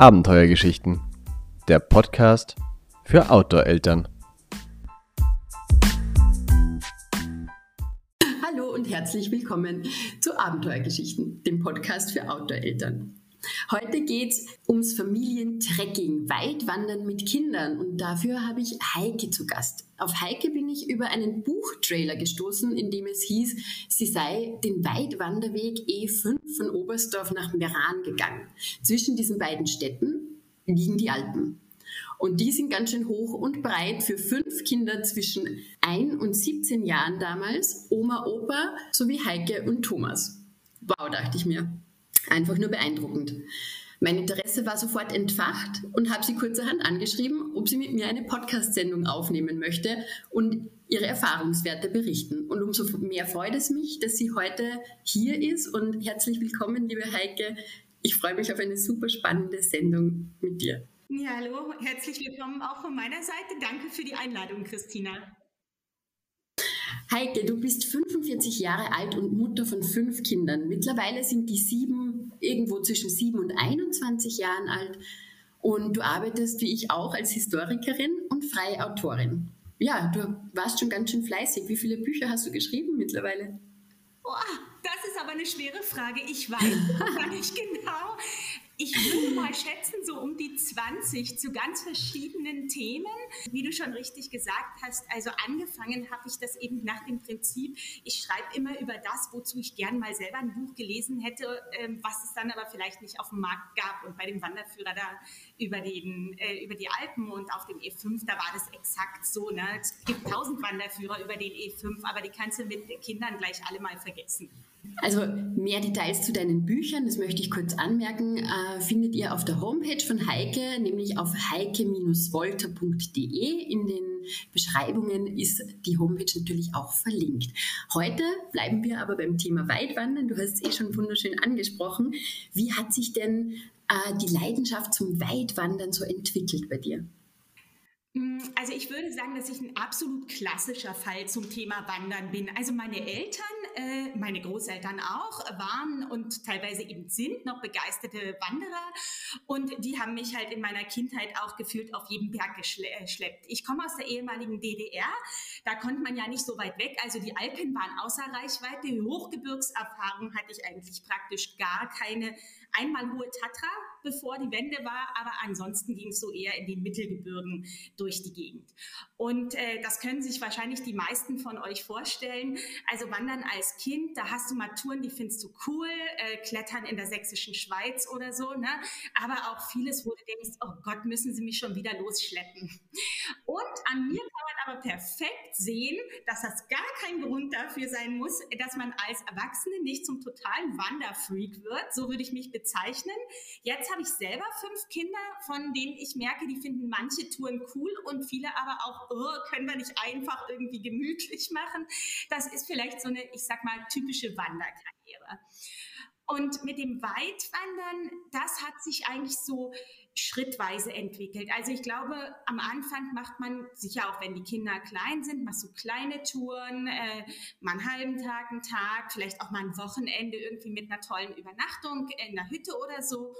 Abenteuergeschichten. Der Podcast für Outdoor-Eltern. Hallo und herzlich willkommen zu Abenteuergeschichten, dem Podcast für Outdoor-Eltern. Heute geht es ums Familientrekking, Weitwandern mit Kindern und dafür habe ich Heike zu Gast. Auf Heike bin ich über einen Buchtrailer gestoßen, in dem es hieß, sie sei den Weitwanderweg E5 von Oberstdorf nach Meran gegangen. Zwischen diesen beiden Städten liegen die Alpen. Und die sind ganz schön hoch und breit für fünf Kinder zwischen 1 und 17 Jahren damals, Oma, Opa sowie Heike und Thomas. Wow, dachte ich mir. Einfach nur beeindruckend. Mein Interesse war sofort entfacht und habe sie kurzerhand angeschrieben, ob sie mit mir eine Podcast-Sendung aufnehmen möchte und ihre Erfahrungswerte berichten. Und umso mehr freut es mich, dass sie heute hier ist und herzlich willkommen, liebe Heike. Ich freue mich auf eine super spannende Sendung mit dir. Ja, hallo, herzlich willkommen auch von meiner Seite. Danke für die Einladung, Christina. Heike, du bist 45 Jahre alt und Mutter von fünf Kindern. Mittlerweile sind die sieben irgendwo zwischen sieben und 21 Jahren alt. Und du arbeitest wie ich auch als Historikerin und freie Autorin. Ja, du warst schon ganz schön fleißig. Wie viele Bücher hast du geschrieben mittlerweile? Oh, das ist aber eine schwere Frage. Ich weiß nicht genau. Ich würde mal schätzen, so um die 20 zu ganz verschiedenen Themen. Wie du schon richtig gesagt hast, also angefangen habe ich das eben nach dem Prinzip, ich schreibe immer über das, wozu ich gern mal selber ein Buch gelesen hätte, ähm, was es dann aber vielleicht nicht auf dem Markt gab. Und bei dem Wanderführer da über, den, äh, über die Alpen und auf dem E5, da war das exakt so. Ne? Es gibt tausend Wanderführer über den E5, aber die kannst du mit Kindern gleich alle mal vergessen. Also mehr Details zu deinen Büchern, das möchte ich kurz anmerken, äh, findet ihr auf der Homepage von Heike, nämlich auf heike-wolter.de. In den Beschreibungen ist die Homepage natürlich auch verlinkt. Heute bleiben wir aber beim Thema Weitwandern. Du hast es eh schon wunderschön angesprochen. Wie hat sich denn äh, die Leidenschaft zum Weitwandern so entwickelt bei dir? Mm, also ich würde sagen, dass ich ein absolut klassischer Fall zum Thema Wandern bin. Also meine Eltern, äh, meine Großeltern auch, waren und teilweise eben sind noch begeisterte Wanderer und die haben mich halt in meiner Kindheit auch gefühlt auf jedem Berg geschleppt. Ich komme aus der ehemaligen DDR, da konnte man ja nicht so weit weg, also die Alpen waren außer Reichweite, Hochgebirgserfahrung hatte ich eigentlich praktisch gar keine. Einmal hohe Tatra, bevor die Wende war, aber ansonsten ging es so eher in den Mittelgebirgen durch die Gegend. Und äh, das können sich wahrscheinlich die meisten von euch vorstellen. Also Wandern als Kind, da hast du mal Touren, die findest du cool, äh, Klettern in der sächsischen Schweiz oder so, ne? aber auch vieles, wo du denkst, oh Gott, müssen sie mich schon wieder losschleppen. Und an mir kann man aber perfekt sehen, dass das gar kein Grund dafür sein muss, dass man als Erwachsene nicht zum totalen Wanderfreak wird. So würde ich mich bezeichnen. Jetzt habe ich selber fünf Kinder, von denen ich merke, die finden manche Touren cool und viele aber auch, oh, können wir nicht einfach irgendwie gemütlich machen. Das ist vielleicht so eine, ich sag mal, typische Wanderkarriere. Und mit dem Weitwandern, das hat sich eigentlich so schrittweise entwickelt. Also ich glaube, am Anfang macht man sicher auch, wenn die Kinder klein sind, machst du kleine Touren, äh, mal einen halben Tag, einen Tag, vielleicht auch mal ein Wochenende irgendwie mit einer tollen Übernachtung in einer Hütte oder so.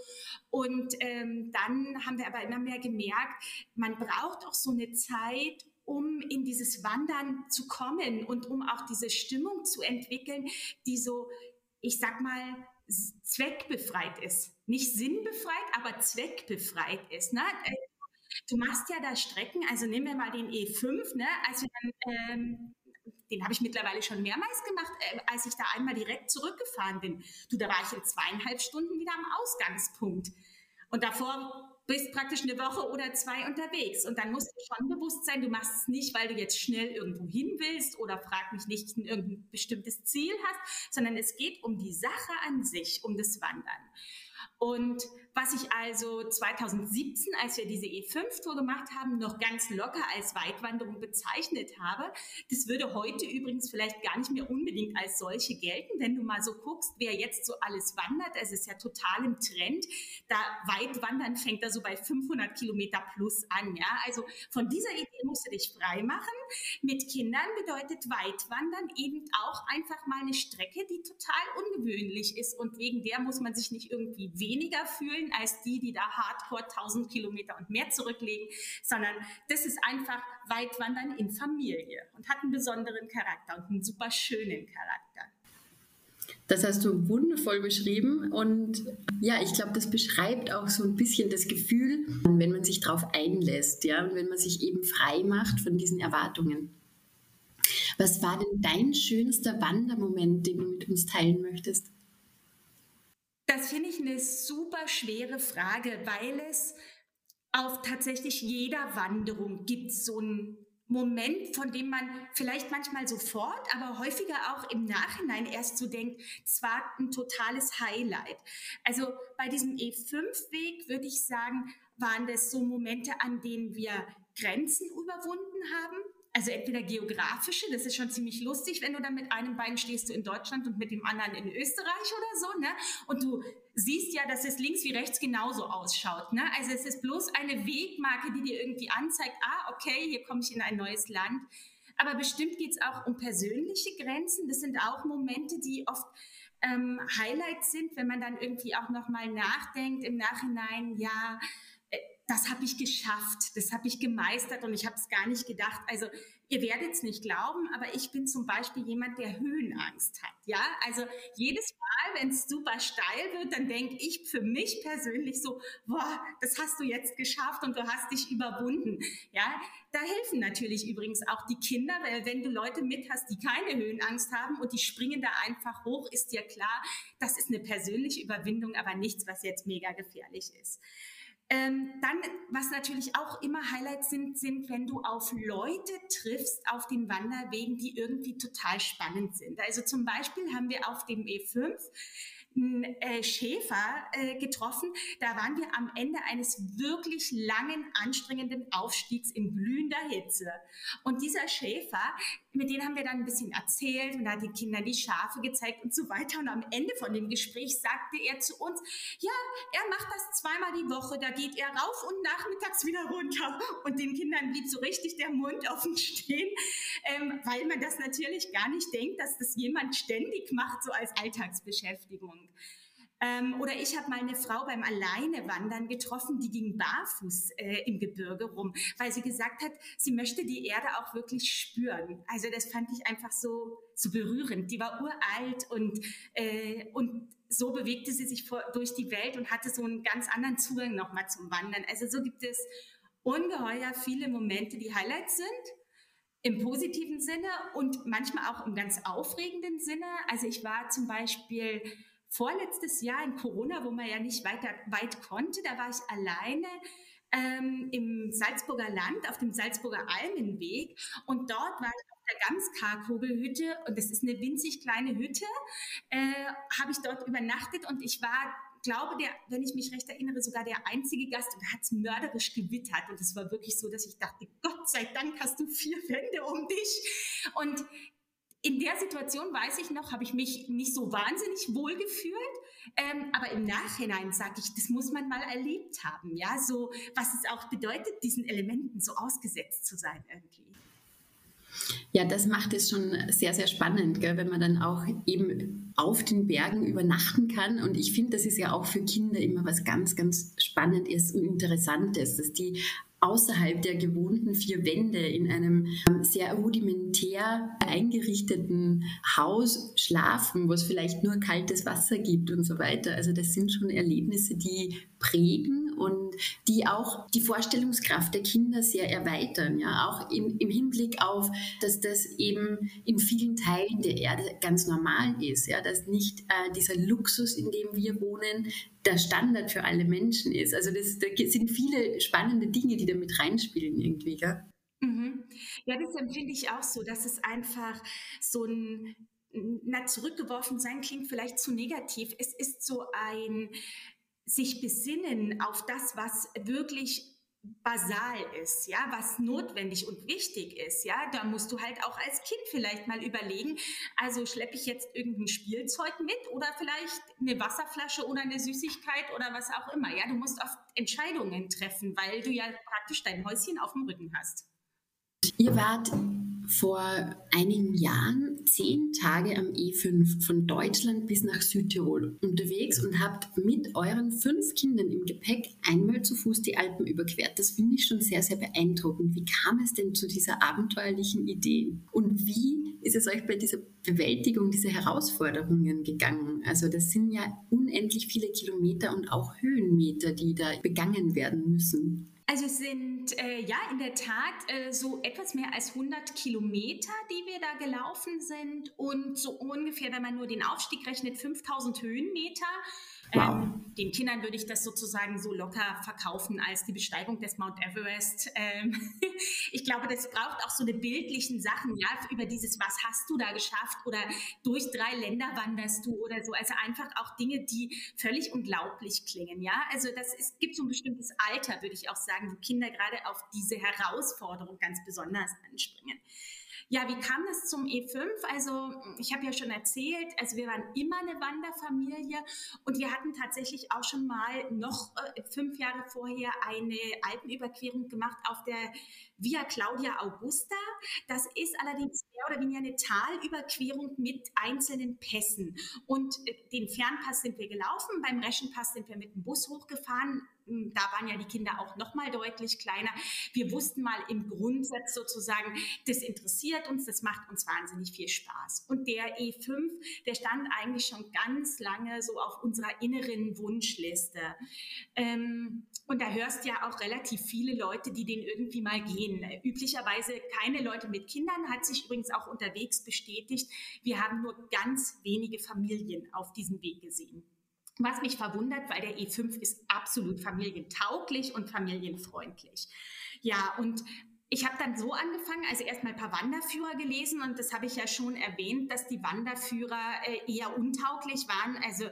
Und ähm, dann haben wir aber immer mehr gemerkt, man braucht auch so eine Zeit, um in dieses Wandern zu kommen und um auch diese Stimmung zu entwickeln, die so, ich sag mal, zweckbefreit ist. Nicht sinnbefreit, aber zweckbefreit ist. Ne? Äh, du machst ja da Strecken, also nehmen wir mal den E5, ne? als dann, ähm, den habe ich mittlerweile schon mehrmals gemacht, äh, als ich da einmal direkt zurückgefahren bin. Du, da war ich in zweieinhalb Stunden wieder am Ausgangspunkt. Und davor bist praktisch eine Woche oder zwei unterwegs. Und dann musst du schon bewusst sein, du machst es nicht, weil du jetzt schnell irgendwo hin willst oder frag mich nicht, irgendein bestimmtes Ziel hast, sondern es geht um die Sache an sich, um das Wandern. Und was ich also 2017, als wir diese E5-Tour gemacht haben, noch ganz locker als Weitwanderung bezeichnet habe, das würde heute übrigens vielleicht gar nicht mehr unbedingt als solche gelten, wenn du mal so guckst, wer jetzt so alles wandert. Es ist ja total im Trend. Da Weitwandern fängt da so bei 500 Kilometer plus an. Ja, also von dieser Idee musst du dich frei machen. Mit Kindern bedeutet Weitwandern eben auch einfach mal eine Strecke, die total ungewöhnlich ist und wegen der muss man sich nicht irgendwie weniger fühlen als die, die da hardcore 1000 Kilometer und mehr zurücklegen, sondern das ist einfach Weitwandern in Familie und hat einen besonderen Charakter und einen super schönen Charakter. Das hast du wundervoll beschrieben und ja, ich glaube, das beschreibt auch so ein bisschen das Gefühl, wenn man sich darauf einlässt, ja, und wenn man sich eben frei macht von diesen Erwartungen. Was war denn dein schönster Wandermoment, den du mit uns teilen möchtest? Das finde ich eine super schwere Frage, weil es auf tatsächlich jeder Wanderung gibt so einen Moment, von dem man vielleicht manchmal sofort, aber häufiger auch im Nachhinein erst so denkt, es war ein totales Highlight. Also bei diesem E5-Weg würde ich sagen, waren das so Momente, an denen wir Grenzen überwunden haben, also entweder geografische, das ist schon ziemlich lustig, wenn du dann mit einem Bein stehst du in Deutschland und mit dem anderen in Österreich oder so, ne? Und du siehst ja, dass es links wie rechts genauso ausschaut, ne? Also es ist bloß eine Wegmarke, die dir irgendwie anzeigt, ah, okay, hier komme ich in ein neues Land. Aber bestimmt geht es auch um persönliche Grenzen. Das sind auch Momente, die oft ähm, Highlights sind, wenn man dann irgendwie auch nochmal nachdenkt im Nachhinein, ja, das habe ich geschafft, das habe ich gemeistert und ich habe es gar nicht gedacht. Also ihr werdet es nicht glauben, aber ich bin zum Beispiel jemand, der Höhenangst hat. Ja, also jedes Mal, wenn es super steil wird, dann denke ich für mich persönlich so, boah, das hast du jetzt geschafft und du hast dich überwunden. Ja, da helfen natürlich übrigens auch die Kinder, weil wenn du Leute mit hast, die keine Höhenangst haben und die springen da einfach hoch, ist dir klar, das ist eine persönliche Überwindung, aber nichts, was jetzt mega gefährlich ist. Ähm, dann, was natürlich auch immer Highlights sind, sind, wenn du auf Leute triffst auf den Wanderwegen, die irgendwie total spannend sind. Also zum Beispiel haben wir auf dem E5 einen äh, Schäfer äh, getroffen. Da waren wir am Ende eines wirklich langen, anstrengenden Aufstiegs in glühender Hitze. Und dieser Schäfer, mit dem haben wir dann ein bisschen erzählt und hat den Kindern die Schafe gezeigt und so weiter. Und am Ende von dem Gespräch sagte er zu uns, ja, er macht das zweimal die Woche. Da geht er rauf und nachmittags wieder runter. Und den Kindern blieb so richtig der Mund offen stehen, ähm, weil man das natürlich gar nicht denkt, dass das jemand ständig macht, so als Alltagsbeschäftigung. Ähm, oder ich habe mal eine Frau beim Alleinewandern getroffen, die ging barfuß äh, im Gebirge rum, weil sie gesagt hat, sie möchte die Erde auch wirklich spüren. Also das fand ich einfach so, so berührend. Die war uralt und, äh, und so bewegte sie sich vor, durch die Welt und hatte so einen ganz anderen Zugang nochmal zum Wandern. Also so gibt es ungeheuer viele Momente, die Highlights sind im positiven Sinne und manchmal auch im ganz aufregenden Sinne. Also ich war zum Beispiel vorletztes Jahr in Corona, wo man ja nicht weiter weit konnte, da war ich alleine ähm, im Salzburger Land auf dem Salzburger Almenweg. Und dort war ich auf der Gamskarkogelhütte und das ist eine winzig kleine Hütte, äh, habe ich dort übernachtet. Und ich war glaube, der, wenn ich mich recht erinnere, sogar der einzige Gast und hat es mörderisch gewittert. Und es war wirklich so, dass ich dachte, Gott sei Dank hast du vier Wände um dich. Und in der Situation weiß ich noch, habe ich mich nicht so wahnsinnig wohl gefühlt, ähm, aber im Nachhinein sage ich, das muss man mal erlebt haben, ja, so was es auch bedeutet, diesen Elementen so ausgesetzt zu sein irgendwie. Ja, das macht es schon sehr, sehr spannend, gell, wenn man dann auch eben auf den Bergen übernachten kann. Und ich finde, das ist ja auch für Kinder immer was ganz, ganz Spannendes und Interessantes, dass die außerhalb der gewohnten vier Wände in einem ähm, sehr rudimentär eingerichteten Haus schlafen, wo es vielleicht nur kaltes Wasser gibt und so weiter. Also das sind schon Erlebnisse, die prägen und die auch die Vorstellungskraft der Kinder sehr erweitern. Ja, auch im, im Hinblick auf, dass das eben in vielen Teilen der Erde ganz normal ist. Ja, dass nicht äh, dieser Luxus, in dem wir wohnen, der Standard für alle Menschen ist. Also das, da sind viele spannende Dinge, die da mit reinspielen irgendwie. Gell? Mhm. Ja, das empfinde ich auch so, dass es einfach so ein na, zurückgeworfen sein klingt vielleicht zu negativ. Es ist so ein sich besinnen auf das, was wirklich basal ist, ja, was notwendig und wichtig ist, ja, da musst du halt auch als Kind vielleicht mal überlegen, also schleppe ich jetzt irgendein Spielzeug mit oder vielleicht eine Wasserflasche oder eine Süßigkeit oder was auch immer, ja, du musst oft Entscheidungen treffen, weil du ja praktisch dein Häuschen auf dem Rücken hast. Ihr wart vor einigen Jahren zehn Tage am E5 von Deutschland bis nach Südtirol unterwegs und habt mit euren fünf Kindern im Gepäck einmal zu Fuß die Alpen überquert. Das finde ich schon sehr, sehr beeindruckend. Wie kam es denn zu dieser abenteuerlichen Idee? Und wie ist es euch bei dieser Bewältigung dieser Herausforderungen gegangen? Also das sind ja unendlich viele Kilometer und auch Höhenmeter, die da begangen werden müssen. Also es sind äh, ja in der Tat äh, so etwas mehr als 100 Kilometer, die wir da gelaufen sind und so ungefähr, wenn man nur den Aufstieg rechnet, 5000 Höhenmeter. Wow. Ähm, den Kindern würde ich das sozusagen so locker verkaufen als die Besteigung des Mount Everest. Ähm, ich glaube, das braucht auch so eine bildlichen Sachen, ja, über dieses, was hast du da geschafft oder durch drei Länder wanderst du oder so. Also einfach auch Dinge, die völlig unglaublich klingen, ja. Also das ist, gibt so ein bestimmtes Alter, würde ich auch sagen, wo Kinder gerade auf diese Herausforderung ganz besonders anspringen. Ja, wie kam es zum E5? Also ich habe ja schon erzählt, also wir waren immer eine Wanderfamilie und wir hatten tatsächlich auch schon mal noch äh, fünf Jahre vorher eine Alpenüberquerung gemacht auf der Via Claudia Augusta. Das ist allerdings mehr oder weniger eine Talüberquerung mit einzelnen Pässen. Und äh, den Fernpass sind wir gelaufen, beim Reschenpass sind wir mit dem Bus hochgefahren da waren ja die Kinder auch noch mal deutlich kleiner. Wir wussten mal im Grundsatz sozusagen, das interessiert uns, das macht uns wahnsinnig viel Spaß. Und der E5, der stand eigentlich schon ganz lange so auf unserer inneren Wunschliste. Ähm, und da hörst ja auch relativ viele Leute, die den irgendwie mal gehen. Üblicherweise keine Leute mit Kindern, hat sich übrigens auch unterwegs bestätigt. Wir haben nur ganz wenige Familien auf diesem Weg gesehen. Was mich verwundert, weil der E5 ist absolut familientauglich und familienfreundlich. Ja, und ich habe dann so angefangen, also erstmal ein paar Wanderführer gelesen und das habe ich ja schon erwähnt, dass die Wanderführer äh, eher untauglich waren. Also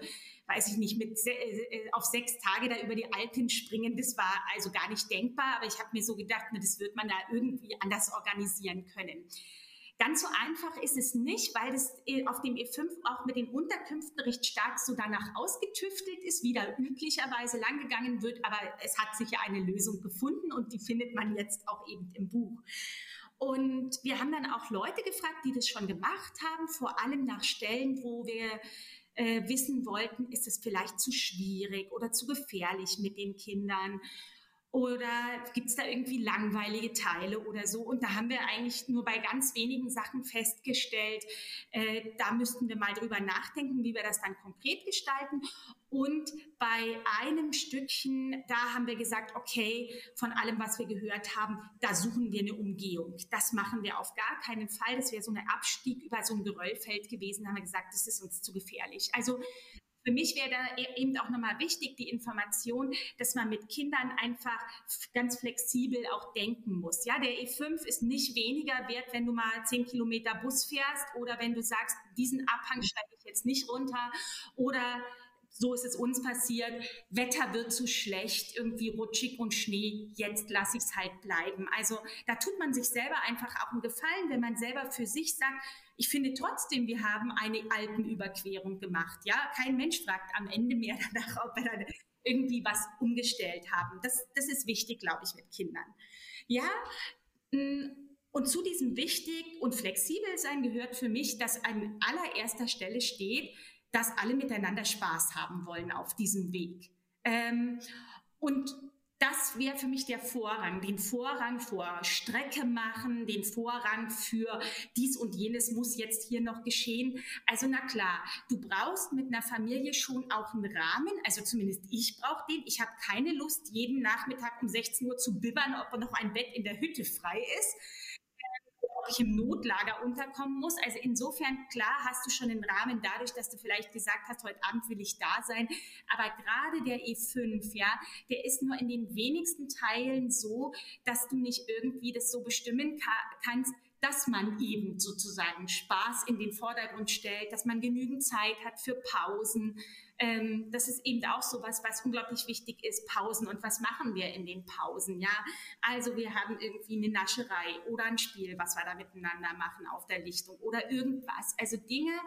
weiß ich nicht, mit äh, auf sechs Tage da über die Alpen springen, das war also gar nicht denkbar. Aber ich habe mir so gedacht, das wird man da irgendwie anders organisieren können. Ganz so einfach ist es nicht, weil das äh, auf dem E5 auch mit den Unterkünften recht stark so danach ausgetüftelt ist, wie da üblicherweise langgegangen wird. Aber es hat sich ja eine Lösung gefunden und die findet man jetzt auch eben im Buch. Und wir haben dann auch Leute gefragt, die das schon gemacht haben, vor allem nach Stellen, wo wir äh, wissen wollten, ist es vielleicht zu schwierig oder zu gefährlich mit den Kindern. Oder gibt es da irgendwie langweilige Teile oder so? Und da haben wir eigentlich nur bei ganz wenigen Sachen festgestellt, äh, da müssten wir mal drüber nachdenken, wie wir das dann konkret gestalten. Und bei einem Stückchen, da haben wir gesagt, okay, von allem, was wir gehört haben, da suchen wir eine Umgehung. Das machen wir auf gar keinen Fall. Das wäre so ein Abstieg über so ein Geröllfeld gewesen. Da haben wir gesagt, das ist uns zu gefährlich. Also für mich wäre da e-, eben auch nochmal wichtig die Information, dass man mit Kindern einfach ganz flexibel auch denken muss. Ja, der E5 ist nicht weniger wert, wenn du mal zehn Kilometer Bus fährst oder wenn du sagst, diesen Abhang steige ich jetzt nicht runter oder so ist es uns passiert, Wetter wird zu schlecht, irgendwie rutschig und Schnee, jetzt lasse ich es halt bleiben. Also da tut man sich selber einfach auch einen Gefallen, wenn man selber für sich sagt, ich finde trotzdem, wir haben eine Alpenüberquerung gemacht. Ja, kein Mensch fragt am Ende mehr danach, ob wir dann irgendwie was umgestellt haben. Das, das ist wichtig, glaube ich, mit Kindern. Ja, mm, und zu diesem wichtig und flexibel sein gehört für mich, dass an allererster Stelle steht, dass alle miteinander Spaß haben wollen auf diesem Weg. Ähm, und das wäre für mich der Vorrang, den Vorrang vor Strecke machen, den Vorrang für dies und jenes muss jetzt hier noch geschehen. Also na klar, du brauchst mit einer Familie schon auch einen Rahmen, also zumindest ich brauche den. Ich habe keine Lust, jeden Nachmittag um 16 Uhr zu bibbern, ob noch ein Bett in der Hütte frei ist ob ich im Notlager unterkommen muss. Also insofern, klar, hast du schon den Rahmen dadurch, dass du vielleicht gesagt hast, heute Abend will ich da sein. Aber gerade der E5, ja, der ist nur in den wenigsten Teilen so, dass du nicht irgendwie das so bestimmen kannst, dass man eben sozusagen Spaß in den Vordergrund stellt, dass man genügend Zeit hat für Pausen, ähm, das ist eben auch so was, was unglaublich wichtig ist, Pausen. Und was machen wir in den Pausen? Ja, also wir haben irgendwie eine Nascherei oder ein Spiel, was wir da miteinander machen auf der Lichtung oder irgendwas. Also Dinge,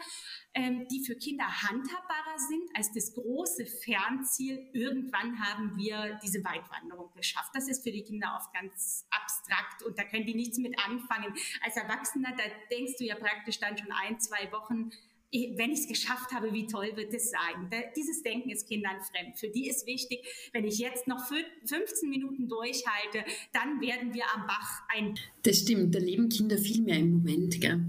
ähm, die für Kinder handhabbarer sind als das große Fernziel. Irgendwann haben wir diese Weitwanderung geschafft. Das ist für die Kinder oft ganz abstrakt und da können die nichts mit anfangen. Als Erwachsener, da denkst du ja praktisch dann schon ein, zwei Wochen, wenn ich es geschafft habe, wie toll wird es sein? Dieses Denken ist Kindern fremd. Für die ist wichtig, wenn ich jetzt noch 15 Minuten durchhalte, dann werden wir am Bach ein. Das stimmt, da leben Kinder viel mehr im Moment. Gell?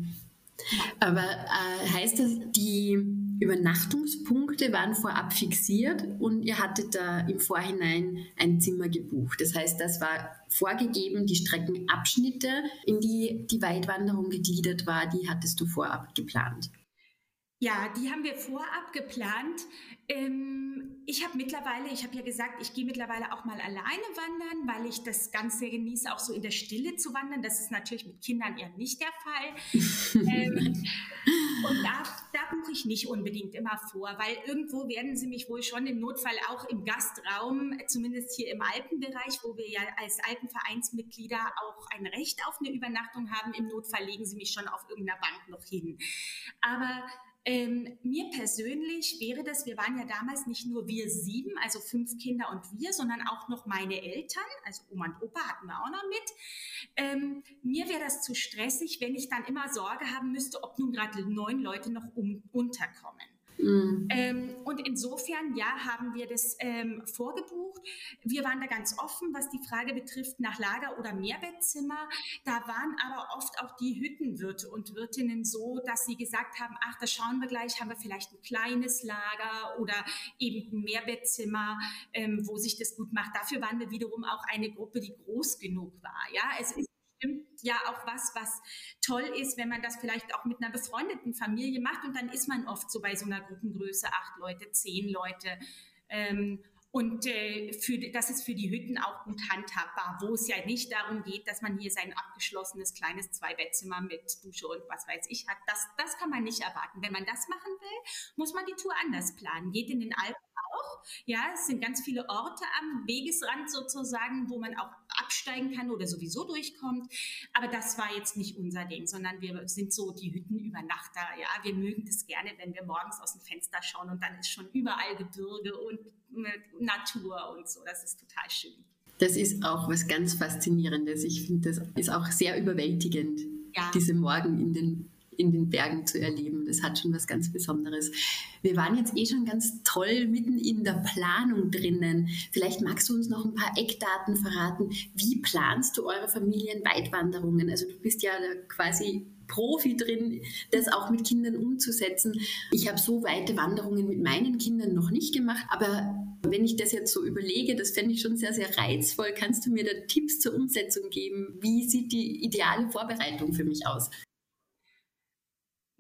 Aber äh, heißt das, die Übernachtungspunkte waren vorab fixiert und ihr hattet da im Vorhinein ein Zimmer gebucht. Das heißt, das war vorgegeben, die Streckenabschnitte, in die die Weitwanderung gegliedert war, die hattest du vorab geplant. Ja, die haben wir vorab geplant. Ähm, ich habe mittlerweile, ich habe ja gesagt, ich gehe mittlerweile auch mal alleine wandern, weil ich das Ganze genieße, auch so in der Stille zu wandern. Das ist natürlich mit Kindern eher nicht der Fall. ähm, und da, da buche ich nicht unbedingt immer vor, weil irgendwo werden sie mich wohl schon im Notfall auch im Gastraum, zumindest hier im Alpenbereich, wo wir ja als Alpenvereinsmitglieder auch ein Recht auf eine Übernachtung haben, im Notfall legen sie mich schon auf irgendeiner Bank noch hin. Aber ähm, mir persönlich wäre das, wir waren ja damals nicht nur wir sieben, also fünf Kinder und wir, sondern auch noch meine Eltern, also Oma und Opa hatten wir auch noch mit. Ähm, mir wäre das zu stressig, wenn ich dann immer Sorge haben müsste, ob nun gerade neun Leute noch um, unterkommen. Mhm. Ähm, und insofern, ja, haben wir das ähm, vorgebucht. Wir waren da ganz offen, was die Frage betrifft nach Lager- oder Mehrbettzimmer. Da waren aber oft auch die Hüttenwirte und Wirtinnen so, dass sie gesagt haben, ach, da schauen wir gleich, haben wir vielleicht ein kleines Lager oder eben ein Mehrbettzimmer, ähm, wo sich das gut macht. Dafür waren wir wiederum auch eine Gruppe, die groß genug war. Ja, es ist bestimmt ja auch was, was toll ist, wenn man das vielleicht auch mit einer befreundeten Familie macht. Und dann ist man oft so bei so einer Gruppengröße acht Leute, zehn Leute. Ähm, und äh, für, das ist für die Hütten auch gut handhabbar, wo es ja nicht darum geht, dass man hier sein abgeschlossenes kleines Zweibettzimmer mit Dusche und was weiß ich hat. Das, das kann man nicht erwarten. Wenn man das machen will, muss man die Tour anders planen. Geht in den Alpen auch. Ja, es sind ganz viele Orte am Wegesrand sozusagen, wo man auch absteigen kann oder sowieso durchkommt. Aber das war jetzt nicht unser Ding, sondern wir sind so die Hüttenübernachter. Ja, wir mögen das gerne, wenn wir morgens aus dem Fenster schauen und dann ist schon überall Gebirge und äh, Natur und so. Das ist total schön. Das ist auch was ganz Faszinierendes. Ich finde, das ist auch sehr überwältigend, ja. diese Morgen in den in den Bergen zu erleben. Das hat schon was ganz Besonderes. Wir waren jetzt eh schon ganz toll mitten in der Planung drinnen. Vielleicht magst du uns noch ein paar Eckdaten verraten. Wie planst du eure Familienweitwanderungen? Also du bist ja quasi Profi drin, das auch mit Kindern umzusetzen. Ich habe so weite Wanderungen mit meinen Kindern noch nicht gemacht, aber wenn ich das jetzt so überlege, das fände ich schon sehr, sehr reizvoll. Kannst du mir da Tipps zur Umsetzung geben? Wie sieht die ideale Vorbereitung für mich aus?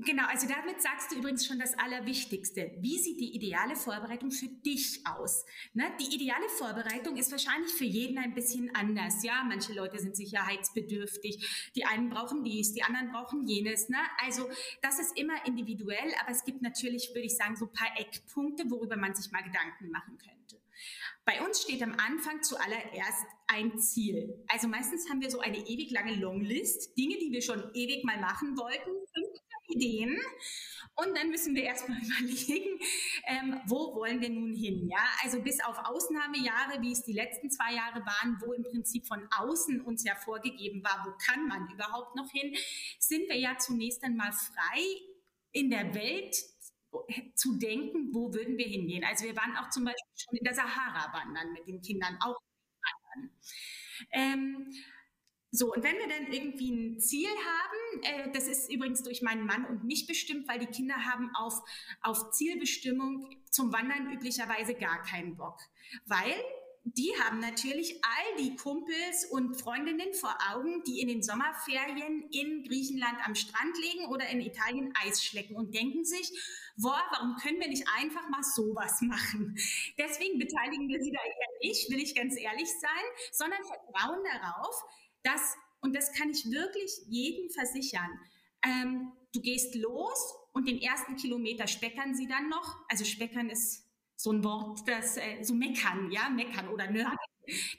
Genau, also damit sagst du übrigens schon das Allerwichtigste. Wie sieht die ideale Vorbereitung für dich aus? Ne? Die ideale Vorbereitung ist wahrscheinlich für jeden ein bisschen anders. Ja, manche Leute sind sicherheitsbedürftig. Die einen brauchen dies, die anderen brauchen jenes. Ne? Also das ist immer individuell, aber es gibt natürlich, würde ich sagen, so ein paar Eckpunkte, worüber man sich mal Gedanken machen könnte. Bei uns steht am Anfang zuallererst ein Ziel. Also meistens haben wir so eine ewig lange Longlist, Dinge, die wir schon ewig mal machen wollten, Ideen. Und dann müssen wir erstmal überlegen, ähm, wo wollen wir nun hin? Ja, also bis auf Ausnahmejahre, wie es die letzten zwei Jahre waren, wo im Prinzip von außen uns ja vorgegeben war, wo kann man überhaupt noch hin, sind wir ja zunächst einmal frei in der Welt zu denken, wo würden wir hingehen. Also wir waren auch zum Beispiel schon in der Sahara wandern mit den Kindern, auch wandern. Ähm, so, und wenn wir dann irgendwie ein Ziel haben, äh, das ist übrigens durch meinen Mann und mich bestimmt, weil die Kinder haben auf, auf Zielbestimmung zum Wandern üblicherweise gar keinen Bock. Weil die haben natürlich all die Kumpels und Freundinnen vor Augen, die in den Sommerferien in Griechenland am Strand liegen oder in Italien Eis schlecken und denken sich, boah, warum können wir nicht einfach mal sowas machen? Deswegen beteiligen wir sie da eher nicht, will ich ganz ehrlich sein, sondern vertrauen darauf, das, und das kann ich wirklich jedem versichern, ähm, du gehst los und den ersten Kilometer speckern sie dann noch. Also speckern ist so ein Wort, das äh, so meckern, ja, meckern oder nörgeln.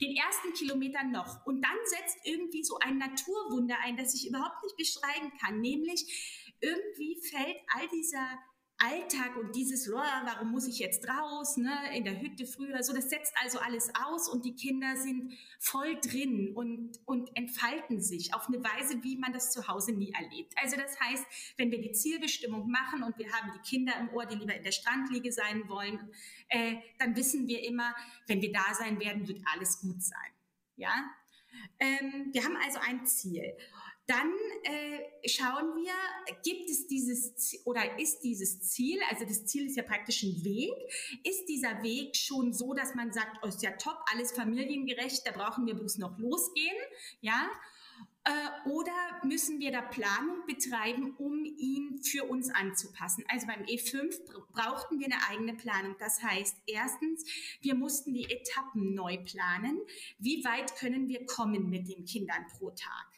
Den ersten Kilometer noch. Und dann setzt irgendwie so ein Naturwunder ein, das ich überhaupt nicht beschreiben kann. Nämlich irgendwie fällt all dieser Alltag und dieses, warum muss ich jetzt raus, ne, in der Hütte früher, so, das setzt also alles aus und die Kinder sind voll drin und, und entfalten sich auf eine Weise, wie man das zu Hause nie erlebt. Also das heißt, wenn wir die Zielbestimmung machen und wir haben die Kinder im Ohr, die lieber in der Strandliege sein wollen, äh, dann wissen wir immer, wenn wir da sein werden, wird alles gut sein. Ja, ähm, wir haben also ein Ziel. Dann äh, schauen wir, gibt es dieses oder ist dieses Ziel, also das Ziel ist ja praktisch ein Weg, ist dieser Weg schon so, dass man sagt, oh, ist ja top, alles familiengerecht, da brauchen wir bloß noch losgehen, ja? Äh, oder müssen wir da Planung betreiben, um ihn für uns anzupassen? Also beim E5 brauchten wir eine eigene Planung. Das heißt, erstens, wir mussten die Etappen neu planen. Wie weit können wir kommen mit den Kindern pro Tag?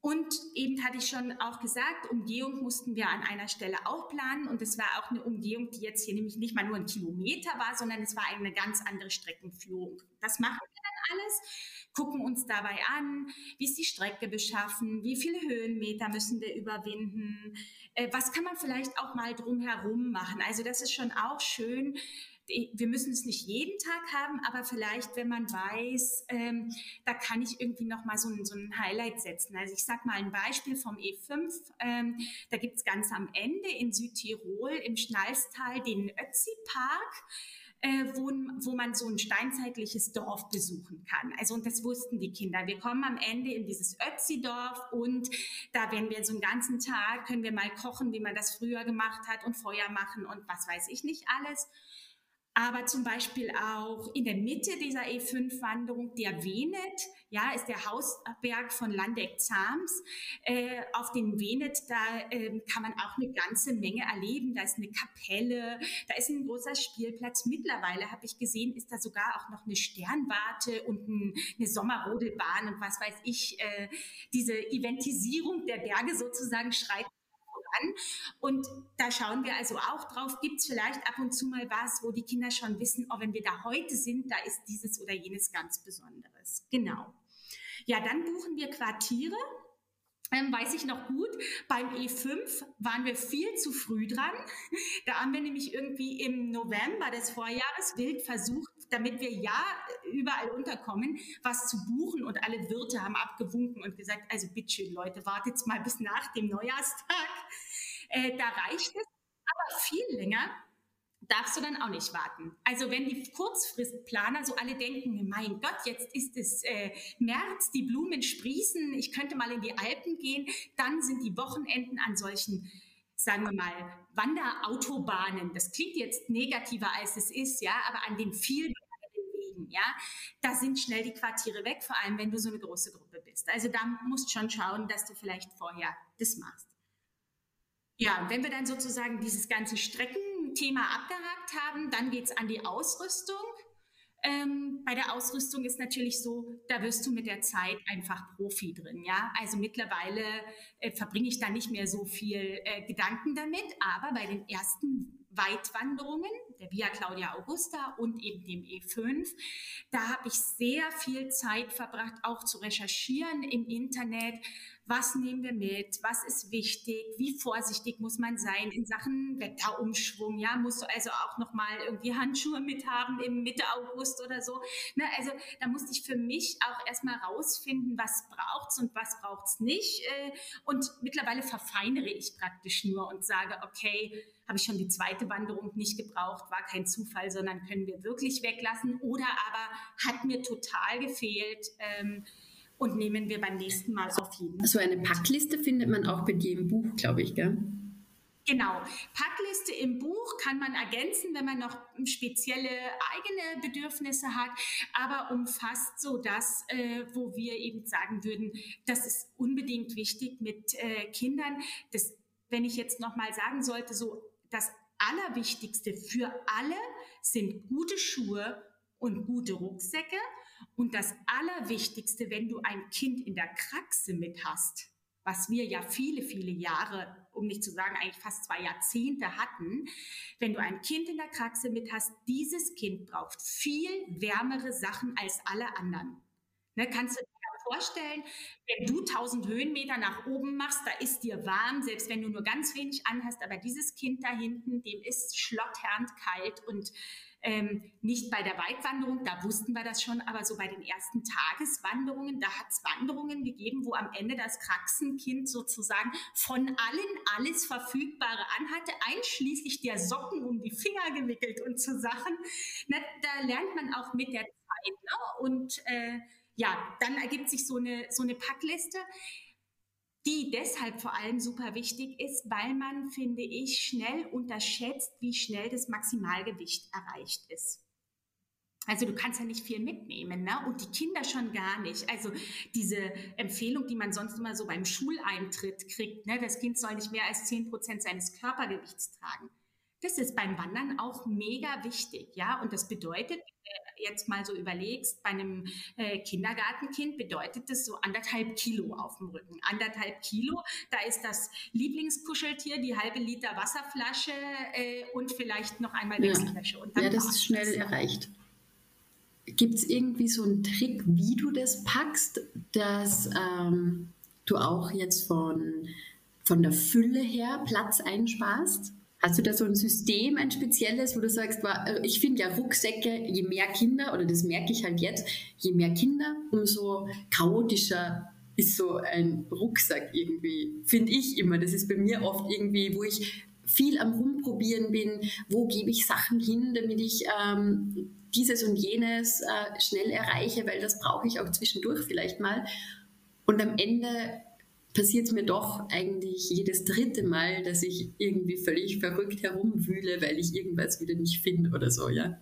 Und eben hatte ich schon auch gesagt, Umgehung mussten wir an einer Stelle auch planen. Und es war auch eine Umgehung, die jetzt hier nämlich nicht mal nur ein Kilometer war, sondern es war eine ganz andere Streckenführung. Das machen wir dann alles, gucken uns dabei an, wie ist die Strecke beschaffen, wie viele Höhenmeter müssen wir überwinden, äh, was kann man vielleicht auch mal drumherum machen. Also das ist schon auch schön, wir müssen es nicht jeden Tag haben, aber vielleicht, wenn man weiß, ähm, da kann ich irgendwie noch mal so ein, so ein Highlight setzen. Also ich sag mal ein Beispiel vom E5. Ähm, da gibt's ganz am Ende in Südtirol im Schnalstal den Ötzi-Park. Äh, wo, wo man so ein steinzeitliches Dorf besuchen kann. Also und das wussten die Kinder. Wir kommen am Ende in dieses Ötzi-Dorf und da werden wir so einen ganzen Tag, können wir mal kochen, wie man das früher gemacht hat und Feuer machen und was weiß ich nicht alles aber zum Beispiel auch in der Mitte dieser E5-Wanderung der Venet, ja, ist der Hausberg von Landeck-Zahms. Äh, auf den Venet, da äh, kann man auch eine ganze Menge erleben. Da ist eine Kapelle, da ist ein großer Spielplatz. Mittlerweile habe ich gesehen, ist da sogar auch noch eine Sternwarte und ein, eine Sommerrodelbahn und was weiß ich. Äh, diese Eventisierung der Berge sozusagen schreibt an. Und da schauen wir also auch drauf, gibt es vielleicht ab und zu mal was, wo die Kinder schon wissen, oh, wenn wir da heute sind, da ist dieses oder jenes ganz Besonderes. Genau. Ja, dann buchen wir Quartiere. Ähm, weiß ich noch gut, beim E5 waren wir viel zu früh dran. Da haben wir nämlich irgendwie im November des Vorjahres wild versucht, damit wir ja überall unterkommen, was zu buchen und alle Wirte haben abgewunken und gesagt, also bitteschön Leute, wartet mal bis nach dem Neujahrstag. Äh, da reicht es, aber viel länger darfst du dann auch nicht warten. Also wenn die Kurzfristplaner so alle denken, mein Gott, jetzt ist es äh, März, die Blumen sprießen, ich könnte mal in die Alpen gehen, dann sind die Wochenenden an solchen sagen wir mal, Wanderautobahnen, das klingt jetzt negativer als es ist, ja, aber an den vielen Wegen, ja, da sind schnell die Quartiere weg, vor allem wenn du so eine große Gruppe bist. Also da musst schon schauen, dass du vielleicht vorher das machst. Ja, wenn wir dann sozusagen dieses ganze Streckenthema abgehakt haben, dann geht es an die Ausrüstung. Ähm, bei der Ausrüstung ist natürlich so, da wirst du mit der Zeit einfach Profi drin. Ja, also mittlerweile äh, verbringe ich da nicht mehr so viel äh, Gedanken damit, aber bei den ersten Weitwanderungen, der Via Claudia Augusta und eben dem E5. Da habe ich sehr viel Zeit verbracht, auch zu recherchieren im Internet, was nehmen wir mit, was ist wichtig, wie vorsichtig muss man sein in Sachen Wetterumschwung, ja, musst du also auch nochmal irgendwie Handschuhe mit haben im Mitte August oder so. Ne, also da musste ich für mich auch erstmal rausfinden, was braucht's und was braucht's nicht. Äh, und mittlerweile verfeinere ich praktisch nur und sage, okay, habe ich schon die zweite Wanderung nicht gebraucht, war kein Zufall, sondern können wir wirklich weglassen oder aber hat mir total gefehlt. Ähm, und nehmen wir beim nächsten Mal auf jeden Fall. So eine Packliste findet man auch bei dir im Buch, glaube ich, gell? Genau. Packliste im Buch kann man ergänzen, wenn man noch spezielle eigene Bedürfnisse hat, aber umfasst so das, äh, wo wir eben sagen würden, das ist unbedingt wichtig mit äh, Kindern. Das, wenn ich jetzt noch mal sagen sollte, so das Allerwichtigste für alle sind gute Schuhe und gute Rucksäcke. Und das Allerwichtigste, wenn du ein Kind in der Kraxe mit hast, was wir ja viele, viele Jahre, um nicht zu sagen eigentlich fast zwei Jahrzehnte hatten, wenn du ein Kind in der Kraxe mit hast, dieses Kind braucht viel wärmere Sachen als alle anderen. Ne, kannst du dir vorstellen, wenn du 1000 Höhenmeter nach oben machst, da ist dir warm, selbst wenn du nur ganz wenig anhast, aber dieses Kind da hinten, dem ist schlotternd kalt und ähm, nicht bei der Weitwanderung, da wussten wir das schon, aber so bei den ersten Tageswanderungen, da hat es Wanderungen gegeben, wo am Ende das Kraxenkind sozusagen von allen alles Verfügbare anhatte, einschließlich der Socken um die Finger gewickelt und zu Sachen. Na, da lernt man auch mit der Zeit. Ne? Und äh, ja, dann ergibt sich so eine, so eine Packliste die deshalb vor allem super wichtig ist, weil man, finde ich, schnell unterschätzt, wie schnell das Maximalgewicht erreicht ist. Also du kannst ja nicht viel mitnehmen, ne? Und die Kinder schon gar nicht. Also diese Empfehlung, die man sonst immer so beim Schuleintritt kriegt, ne? Das Kind soll nicht mehr als 10 Prozent seines Körpergewichts tragen. Das ist beim Wandern auch mega wichtig, ja. Und das bedeutet, jetzt mal so überlegst, bei einem äh, Kindergartenkind bedeutet das so anderthalb Kilo auf dem Rücken. Anderthalb Kilo, da ist das Lieblingskuscheltier, die halbe Liter Wasserflasche äh, und vielleicht noch einmal Wechselwäsche. Ja, ja das ist schnell das. erreicht. Gibt es irgendwie so einen Trick, wie du das packst, dass ähm, du auch jetzt von, von der Fülle her Platz einsparst? Hast du da so ein System, ein spezielles, wo du sagst, äh, ich finde ja Rucksäcke, je mehr Kinder, oder das merke ich halt jetzt, je mehr Kinder, umso chaotischer ist so ein Rucksack irgendwie, finde ich immer. Das ist bei mir oft irgendwie, wo ich viel am Rumprobieren bin, wo gebe ich Sachen hin, damit ich ähm, dieses und jenes äh, schnell erreiche, weil das brauche ich auch zwischendurch vielleicht mal. Und am Ende passiert es mir doch eigentlich jedes dritte Mal, dass ich irgendwie völlig verrückt herumwühle, weil ich irgendwas wieder nicht finde oder so, ja.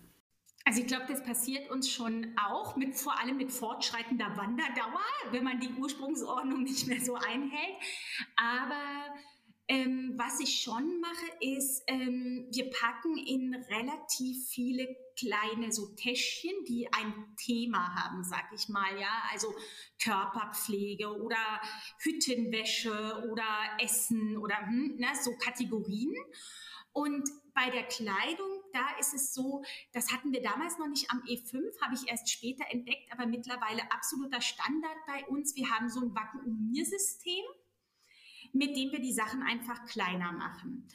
Also ich glaube, das passiert uns schon auch, mit, vor allem mit fortschreitender Wanderdauer, wenn man die Ursprungsordnung nicht mehr so einhält. Aber ähm, was ich schon mache, ist, ähm, wir packen in relativ viele kleine so Täschchen, die ein Thema haben, sag ich mal, ja, also Körperpflege oder Hüttenwäsche oder Essen oder hm, ne, so Kategorien. Und bei der Kleidung, da ist es so, das hatten wir damals noch nicht am E5, habe ich erst später entdeckt, aber mittlerweile absoluter Standard bei uns. Wir haben so ein Wacken-Um-Mir-System mit dem wir die Sachen einfach kleiner machen.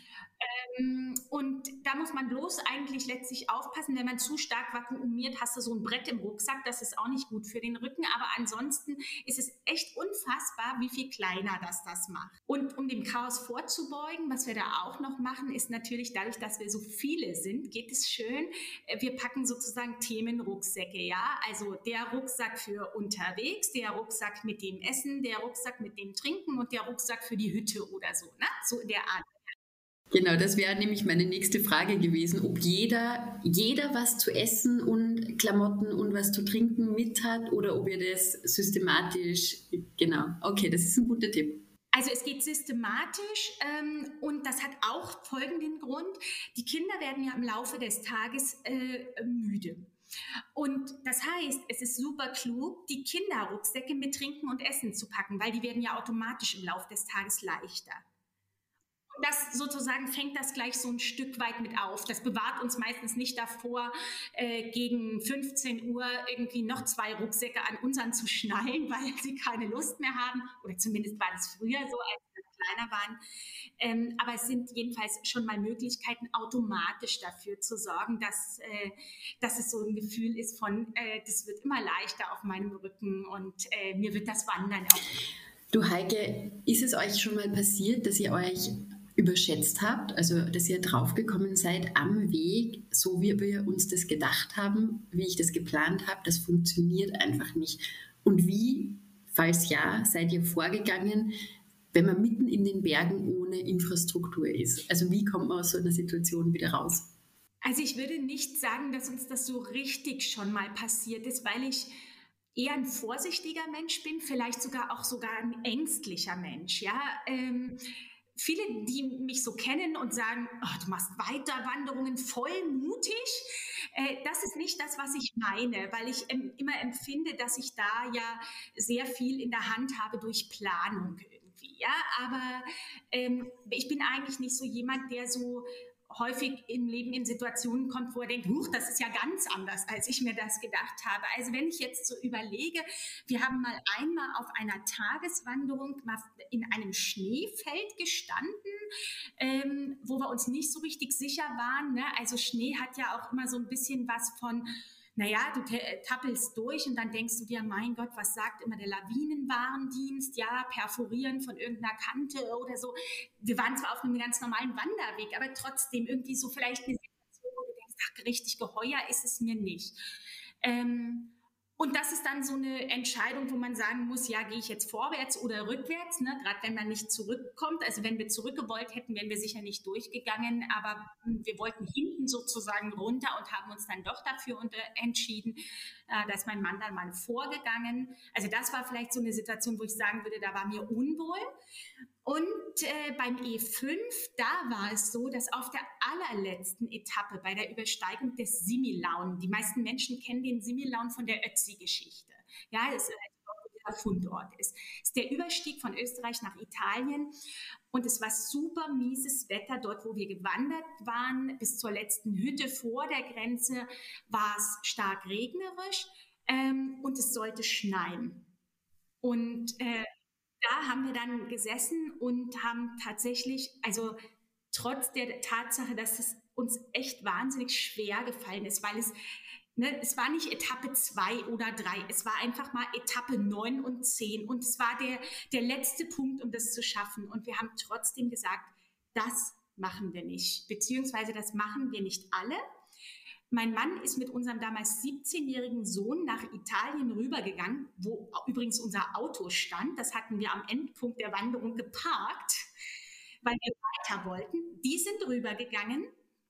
Ähm, und da muss man bloß eigentlich letztlich aufpassen, wenn man zu stark vakuumiert, hast du so ein Brett im Rucksack, das ist auch nicht gut für den Rücken, aber ansonsten ist es echt unfassbar, wie viel kleiner das das macht. Und um dem Chaos vorzubeugen, was wir da auch noch machen, ist natürlich dadurch, dass wir so viele sind, geht es schön, äh, wir packen sozusagen Themenrucksäcke, ja, also der Rucksack für unterwegs, der Rucksack mit dem Essen, der Rucksack mit dem Trinken und der Rucksack für die Hütte oder so, ne? so in der Art. Genau, das wäre nämlich meine nächste Frage gewesen, ob jeder, jeder was zu essen und Klamotten und was zu trinken mit hat oder ob ihr das systematisch, genau, okay, das ist ein guter Tipp. Also es geht systematisch ähm, und das hat auch folgenden Grund. Die Kinder werden ja im Laufe des Tages äh, müde. Und das heißt, es ist super klug, die Kinderrucksäcke mit Trinken und Essen zu packen, weil die werden ja automatisch im Laufe des Tages leichter das sozusagen fängt das gleich so ein Stück weit mit auf. Das bewahrt uns meistens nicht davor, äh, gegen 15 Uhr irgendwie noch zwei Rucksäcke an unseren zu schnallen, weil sie keine Lust mehr haben. Oder zumindest war das früher so, als wir kleiner waren. Ähm, aber es sind jedenfalls schon mal Möglichkeiten, automatisch dafür zu sorgen, dass, äh, dass es so ein Gefühl ist von, äh, das wird immer leichter auf meinem Rücken und äh, mir wird das Wandern auch. Du Heike, ist es euch schon mal passiert, dass ihr euch überschätzt habt, also dass ihr draufgekommen seid am Weg, so wie wir uns das gedacht haben, wie ich das geplant habe, das funktioniert einfach nicht. Und wie, falls ja, seid ihr vorgegangen, wenn man mitten in den Bergen ohne Infrastruktur ist? Also wie kommt man aus so einer Situation wieder raus? Also ich würde nicht sagen, dass uns das so richtig schon mal passiert ist, weil ich eher ein vorsichtiger Mensch bin, vielleicht sogar auch sogar ein ängstlicher Mensch. Ja, ähm, viele, die mich so kennen und sagen, oh, du machst Weiterwanderungen voll mutig, äh, das ist nicht das, was ich meine, weil ich ähm, immer empfinde, dass ich da ja sehr viel in der Hand habe durch Planung irgendwie, ja. Aber ähm, ich bin eigentlich nicht so jemand, der so häufig im Leben in Situationen kommt, wo er denkt, huch, das ist ja ganz anders, als ich mir das gedacht habe. Also wenn ich jetzt so überlege, wir haben mal einmal auf einer Tageswanderung in einem Schneefeld gestanden, ähm, wo wir uns nicht so richtig sicher waren. Ne? Also Schnee hat ja auch immer so ein bisschen was von naja, du äh, tappelst durch und dann denkst du dir, mein Gott, was sagt immer der Lawinenwarndienst? Ja, perforieren von irgendeiner Kante oder so. Wir waren zwar auf einem ganz normalen Wanderweg, aber trotzdem irgendwie so vielleicht eine Situation, wo du denkst, ach, richtig geheuer ist es mir nicht. Ähm, und das ist dann so eine Entscheidung, wo man sagen muss, ja, gehe ich jetzt vorwärts oder rückwärts, ne? gerade wenn man nicht zurückkommt. Also wenn wir zurückgewollt hätten, wären wir sicher nicht durchgegangen, aber wir wollten hinten sozusagen runter und haben uns dann doch dafür entschieden. Äh, da ist mein Mann dann mal vorgegangen. Also das war vielleicht so eine Situation, wo ich sagen würde, da war mir unwohl. Und äh, beim E5, da war es so, dass auf der allerletzten Etappe bei der Übersteigung des Similaun, die meisten Menschen kennen den Similaun von der Ötzi-Geschichte. Ja, das ist der Fundort ist. ist der Überstieg von Österreich nach Italien und es war super mieses Wetter dort, wo wir gewandert waren. Bis zur letzten Hütte vor der Grenze war es stark regnerisch ähm, und es sollte schneien. Und äh, da haben wir dann gesessen und haben tatsächlich, also trotz der Tatsache, dass es uns echt wahnsinnig schwer gefallen ist, weil es, ne, es war nicht Etappe zwei oder drei, es war einfach mal Etappe neun und zehn und es war der, der letzte Punkt, um das zu schaffen. Und wir haben trotzdem gesagt, das machen wir nicht, beziehungsweise das machen wir nicht alle. Mein Mann ist mit unserem damals 17-jährigen Sohn nach Italien rübergegangen, wo übrigens unser Auto stand. Das hatten wir am Endpunkt der Wanderung geparkt, weil wir weiter wollten. Die sind rübergegangen.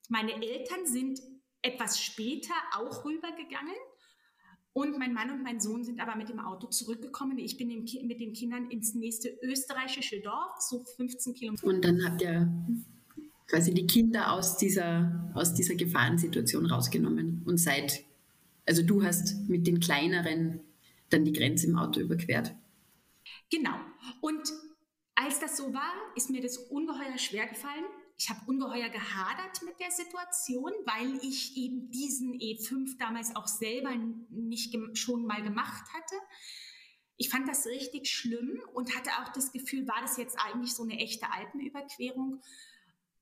Meine Eltern sind etwas später auch rübergegangen. Und mein Mann und mein Sohn sind aber mit dem Auto zurückgekommen. Ich bin mit den Kindern ins nächste österreichische Dorf, so 15 Kilometer. Und dann habt ihr quasi die Kinder aus dieser, aus dieser Gefahrensituation rausgenommen und seid, also du hast mit den kleineren dann die Grenze im Auto überquert. Genau. Und als das so war, ist mir das ungeheuer schwer gefallen. Ich habe ungeheuer gehadert mit der Situation, weil ich eben diesen E5 damals auch selber nicht schon mal gemacht hatte. Ich fand das richtig schlimm und hatte auch das Gefühl, war das jetzt eigentlich so eine echte Alpenüberquerung?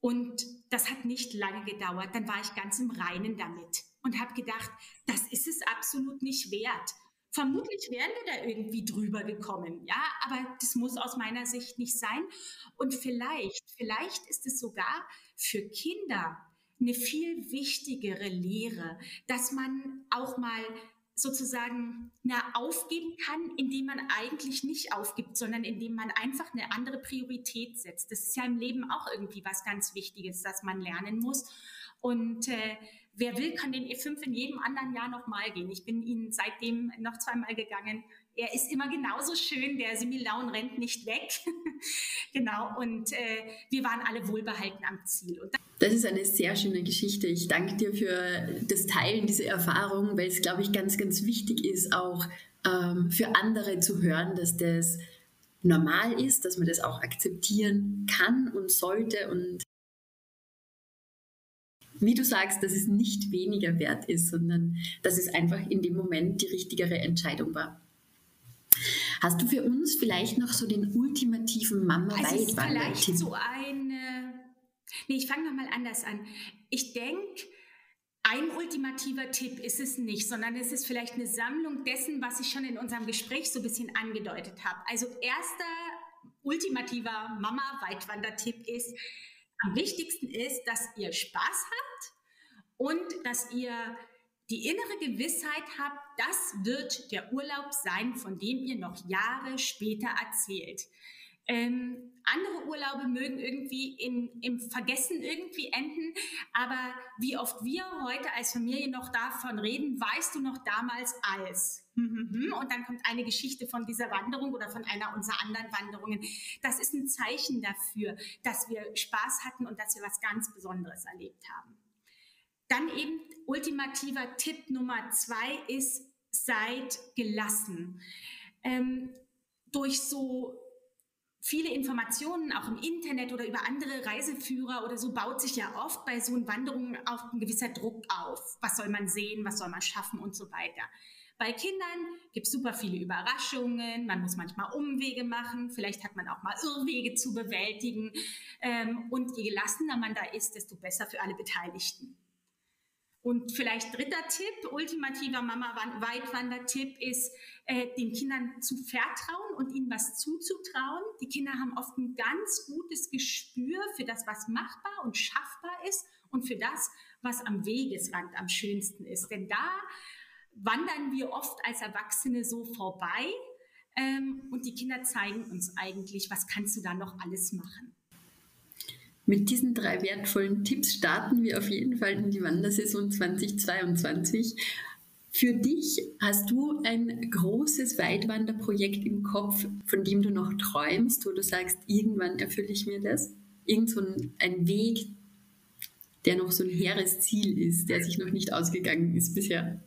Und das hat nicht lange gedauert. Dann war ich ganz im Reinen damit und habe gedacht, das ist es absolut nicht wert. Vermutlich wären wir da irgendwie drüber gekommen, ja, aber das muss aus meiner Sicht nicht sein. Und vielleicht, vielleicht ist es sogar für Kinder eine viel wichtigere Lehre, dass man auch mal sozusagen na, aufgeben kann, indem man eigentlich nicht aufgibt, sondern indem man einfach eine andere Priorität setzt. Das ist ja im Leben auch irgendwie was ganz Wichtiges, das man lernen muss. Und äh, wer will, kann den E5 in jedem anderen Jahr nochmal gehen. Ich bin ihn seitdem noch zweimal gegangen. Er ist immer genauso schön, der Similaun rennt nicht weg. genau, und äh, wir waren alle wohlbehalten am Ziel. Das ist eine sehr schöne Geschichte. Ich danke dir für das Teilen dieser Erfahrung, weil es, glaube ich, ganz, ganz wichtig ist, auch ähm, für andere zu hören, dass das normal ist, dass man das auch akzeptieren kann und sollte und wie du sagst, dass es nicht weniger wert ist, sondern dass es einfach in dem Moment die richtigere Entscheidung war. Hast du für uns vielleicht noch so den ultimativen Mama-Weitwander-Tipp? Also vielleicht so eine... Nee, ich fange nochmal anders an. Ich denke, ein ultimativer Tipp ist es nicht, sondern es ist vielleicht eine Sammlung dessen, was ich schon in unserem Gespräch so ein bisschen angedeutet habe. Also erster ultimativer Mama-Weitwander-Tipp ist, am wichtigsten ist, dass ihr Spaß habt und dass ihr die innere Gewissheit habt, das wird der Urlaub sein, von dem ihr noch Jahre später erzählt. Ähm, andere Urlaube mögen irgendwie in, im Vergessen irgendwie enden, aber wie oft wir heute als Familie noch davon reden, weißt du noch damals als. Und dann kommt eine Geschichte von dieser Wanderung oder von einer unserer anderen Wanderungen. Das ist ein Zeichen dafür, dass wir Spaß hatten und dass wir was ganz Besonderes erlebt haben. Dann eben ultimativer Tipp Nummer zwei ist, seid gelassen. Ähm, durch so viele Informationen auch im Internet oder über andere Reiseführer oder so baut sich ja oft bei so Wanderungen auch ein gewisser Druck auf. Was soll man sehen, was soll man schaffen und so weiter. Bei Kindern gibt es super viele Überraschungen, man muss manchmal Umwege machen, vielleicht hat man auch mal Irrwege zu bewältigen. Ähm, und je gelassener man da ist, desto besser für alle Beteiligten. Und vielleicht dritter Tipp, ultimativer Mama-Weitwander-Tipp ist, äh, den Kindern zu vertrauen und ihnen was zuzutrauen. Die Kinder haben oft ein ganz gutes Gespür für das, was machbar und schaffbar ist und für das, was am Wegesrand am schönsten ist. Denn da wandern wir oft als Erwachsene so vorbei ähm, und die Kinder zeigen uns eigentlich, was kannst du da noch alles machen. Mit diesen drei wertvollen Tipps starten wir auf jeden Fall in die Wandersaison 2022. Für dich hast du ein großes Weitwanderprojekt im Kopf, von dem du noch träumst, wo du sagst, irgendwann erfülle ich mir das? Irgend so ein, ein Weg, der noch so ein hehres Ziel ist, der sich noch nicht ausgegangen ist bisher?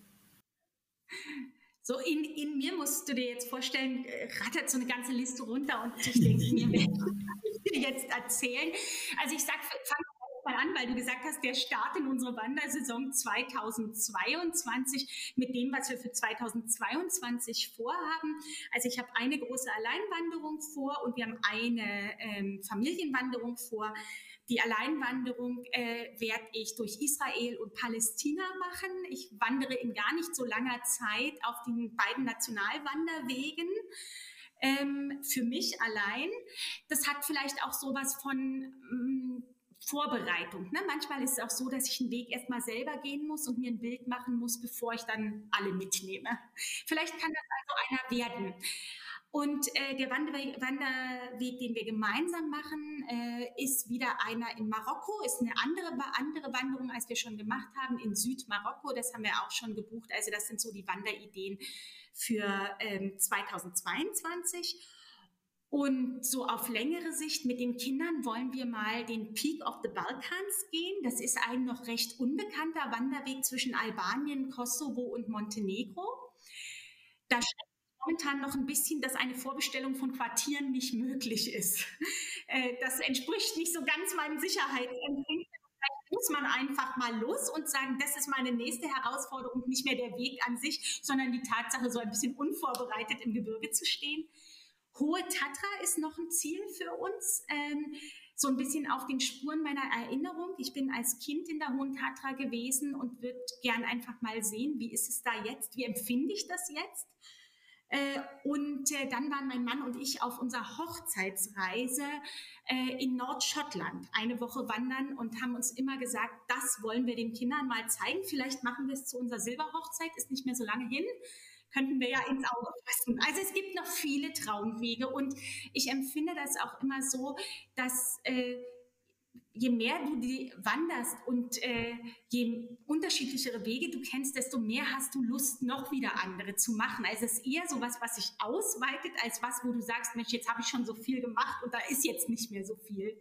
So in, in mir musst du dir jetzt vorstellen, äh, rattert so eine ganze Liste runter und ich denke mir, jetzt erzählen. Also ich sag, fang mal an, weil du gesagt hast, der Start in unsere Wandersaison 2022 mit dem, was wir für 2022 vorhaben. Also ich habe eine große Alleinwanderung vor und wir haben eine ähm, Familienwanderung vor. Die Alleinwanderung äh, werde ich durch Israel und Palästina machen. Ich wandere in gar nicht so langer Zeit auf den beiden Nationalwanderwegen. Ähm, für mich allein. Das hat vielleicht auch sowas von ähm, Vorbereitung. Ne? Manchmal ist es auch so, dass ich einen Weg erstmal selber gehen muss und mir ein Bild machen muss, bevor ich dann alle mitnehme. Vielleicht kann das also einer werden. Und äh, der Wanderweg, Wanderweg, den wir gemeinsam machen, äh, ist wieder einer in Marokko, ist eine andere, andere Wanderung, als wir schon gemacht haben, in Südmarokko. Das haben wir auch schon gebucht. Also das sind so die Wanderideen für ähm, 2022. Und so auf längere Sicht mit den Kindern wollen wir mal den Peak of the Balkans gehen. Das ist ein noch recht unbekannter Wanderweg zwischen Albanien, Kosovo und Montenegro. Da momentan noch ein bisschen, dass eine Vorbestellung von Quartieren nicht möglich ist. Äh, das entspricht nicht so ganz meinem Sicherheitsempfinden. Muss man einfach mal los und sagen, das ist meine nächste Herausforderung, nicht mehr der Weg an sich, sondern die Tatsache, so ein bisschen unvorbereitet im Gebirge zu stehen. Hohe Tatra ist noch ein Ziel für uns. Ähm, so ein bisschen auf den Spuren meiner Erinnerung. Ich bin als Kind in der Hohen Tatra gewesen und würde gern einfach mal sehen, wie ist es da jetzt, wie empfinde ich das jetzt? Äh, und äh, dann waren mein Mann und ich auf unserer Hochzeitsreise äh, in Nordschottland eine Woche wandern und haben uns immer gesagt, das wollen wir den Kindern mal zeigen. Vielleicht machen wir es zu unserer Silberhochzeit, ist nicht mehr so lange hin könnten wir ja ins Auge fassen. Also es gibt noch viele Traumwege und ich empfinde das auch immer so, dass äh, je mehr du die wanderst und äh, je unterschiedlichere Wege du kennst, desto mehr hast du Lust, noch wieder andere zu machen. Also es ist eher so was, was sich ausweitet, als was, wo du sagst, Mensch, jetzt habe ich schon so viel gemacht und da ist jetzt nicht mehr so viel.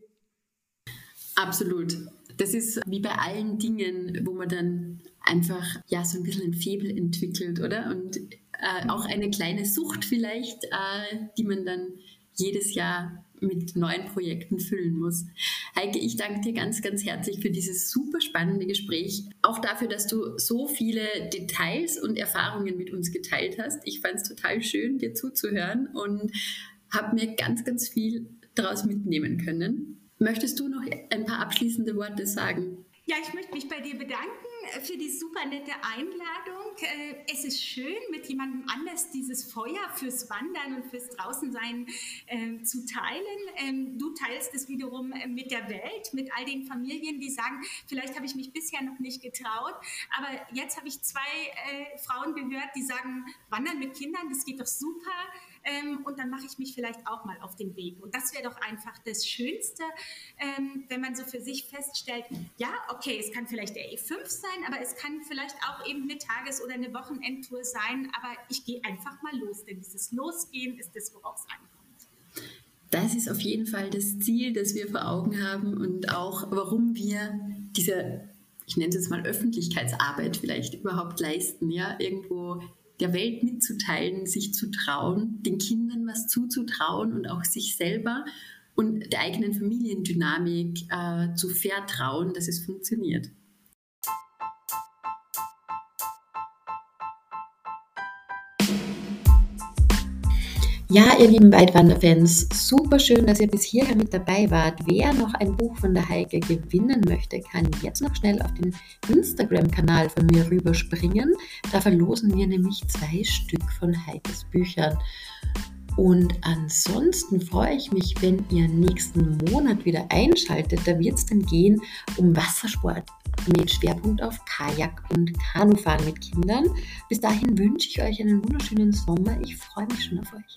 Absolut. Das ist wie bei allen Dingen, wo man dann einfach ja so ein bisschen ein Febel entwickelt, oder? Und äh, auch eine kleine Sucht vielleicht, äh, die man dann jedes Jahr mit neuen Projekten füllen muss. Heike, ich danke dir ganz, ganz herzlich für dieses super spannende Gespräch. Auch dafür, dass du so viele Details und Erfahrungen mit uns geteilt hast. Ich fand es total schön, dir zuzuhören und habe mir ganz, ganz viel daraus mitnehmen können. Möchtest du noch ein paar abschließende Worte sagen? Ja, ich möchte mich bei dir bedanken für die super nette Einladung. Äh, es ist schön, mit jemandem anders dieses Feuer fürs Wandern und fürs Draußensein äh, zu teilen. Ähm, du teilst es wiederum äh, mit der Welt, mit all den Familien, die sagen, vielleicht habe ich mich bisher noch nicht getraut, aber jetzt habe ich zwei äh, Frauen gehört, die sagen, Wandern mit Kindern, das geht doch super ähm, und dann mache ich mich vielleicht auch mal auf den Weg. Und das wäre doch einfach das Schönste, ähm, wenn man so für sich feststellt, ja, okay, es kann vielleicht der E5 sein, aber es kann vielleicht auch eben eine Tages- oder eine Wochenendtour sein, aber ich gehe einfach mal los, denn dieses Losgehen ist das, worauf es ankommt. Das ist auf jeden Fall das Ziel, das wir vor Augen haben und auch, warum wir diese, ich nenne es jetzt mal Öffentlichkeitsarbeit vielleicht überhaupt leisten, ja, irgendwo der Welt mitzuteilen, sich zu trauen, den Kindern was zuzutrauen und auch sich selber und der eigenen Familiendynamik äh, zu vertrauen, dass es funktioniert. Ja, ihr lieben Weitwanderfans, super schön, dass ihr bis hierher mit dabei wart. Wer noch ein Buch von der Heike gewinnen möchte, kann jetzt noch schnell auf den Instagram-Kanal von mir rüberspringen. Da verlosen wir nämlich zwei Stück von Heikes Büchern. Und ansonsten freue ich mich, wenn ihr nächsten Monat wieder einschaltet. Da wird es dann gehen um Wassersport mit Schwerpunkt auf Kajak und Kanufahren mit Kindern. Bis dahin wünsche ich euch einen wunderschönen Sommer. Ich freue mich schon auf euch.